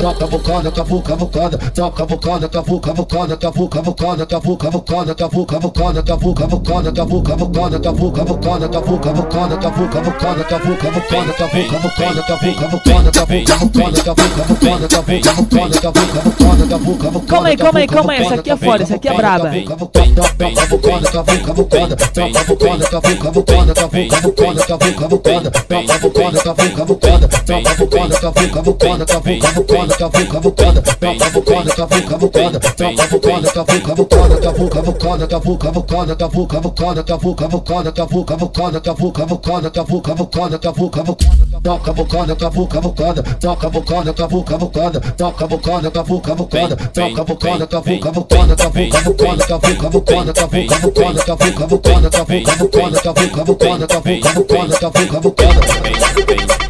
troca bocada, cavuca, bocada, troca bocada, cavuca, bocada, cavuca, bocada, cavuca, bocada, cavuca, bocada, cavuca, bocada, cavuca, bocada, cavuca, bocada, cavuca, bocada, cavuca, bocada, cavuca, bocada, cavuca, bocada, cavuca, bocada, cavuca, bocada, cavuca, bocada, cavuca, bocada, cavuca, bocada, cavuca, bocada. Calma aí, calma aí, calma aí, essa aqui é foda, essa aqui é braba. Troca bocada, cavuca, bocada, troca bocada, cavuca, bocada, cavuca, bocada, cavuca, bocada, troca bocada, cavuca, bocada, troca bocada, cavuca, bocada, cavuca, bocada, cavuca, bocada, troca bocada, cavuca, bocada, troca bocada, cavuca, bocada, cavuca, bocada, cavuca, bocada, cavuca, bocada, cavuca, bocada, cavuca, bocada, cavuca, bocada, cavuca, bocada, cavuca, bocada, toca bocada, cavuca, bocada, toca bocada, cavuca, bocada, toca bocada, cavuca, bocada, toca bocada, cavuca, bocada, cavuca, bocada, cavuca, bocada, cavuca, bocada, cavuca, bocada, cavuca, bocada, cavuca, bocada, cavuca, bocada, cavuca, bocada.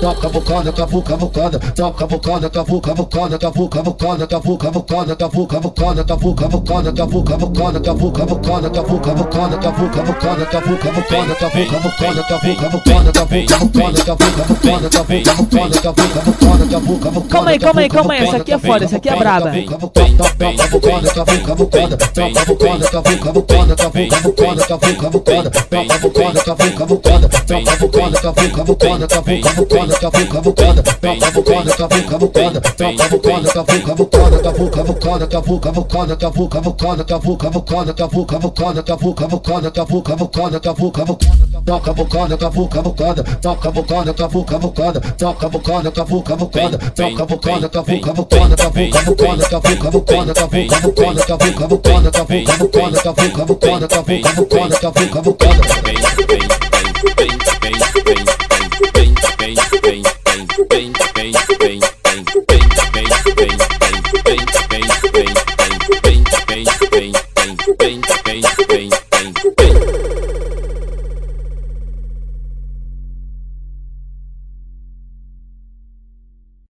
Toca bocada, cavuca, bocada, toca bocada, cavuca, bocada, cavuca, bocada, cavuca, bocada, cavuca, bocada, cavuca, bocada, cavuca, bocada, cavuca, bocada, cavuca, bocada, cavuca, bocada, cavuca, bocada, cavuca, bocada, cavuca, bocada, cavuca, bocada, cavuca, bocada, cavuca, bocada, cavuca, bocada, cavuca, bocada. Calma aí, calma aí, calma aí, essa aqui é foda, essa aqui é braba. Cavuca, bocada, cavuca, bocada, cavuca, bocada, cavuca, bocada, toca bocada, cavuca, bocada, toca bocada, cavuca, bocada, cavuca, bocada, cavuca, bocada, toca bocada, cavuca, bocada, toca bocada, cavuca, bocada. Toca bocada, cavuca, bocada, toca bocada, cavuca, bocada, toca bocada, cavuca, bocada, cavuca, bocada, cavuca, bocada, cavuca, bocada, cavuca, bocada, cavuca, bocada, cavuca, bocada, cavuca, bocada, cavuca, bocada bem, bem, bem, bem.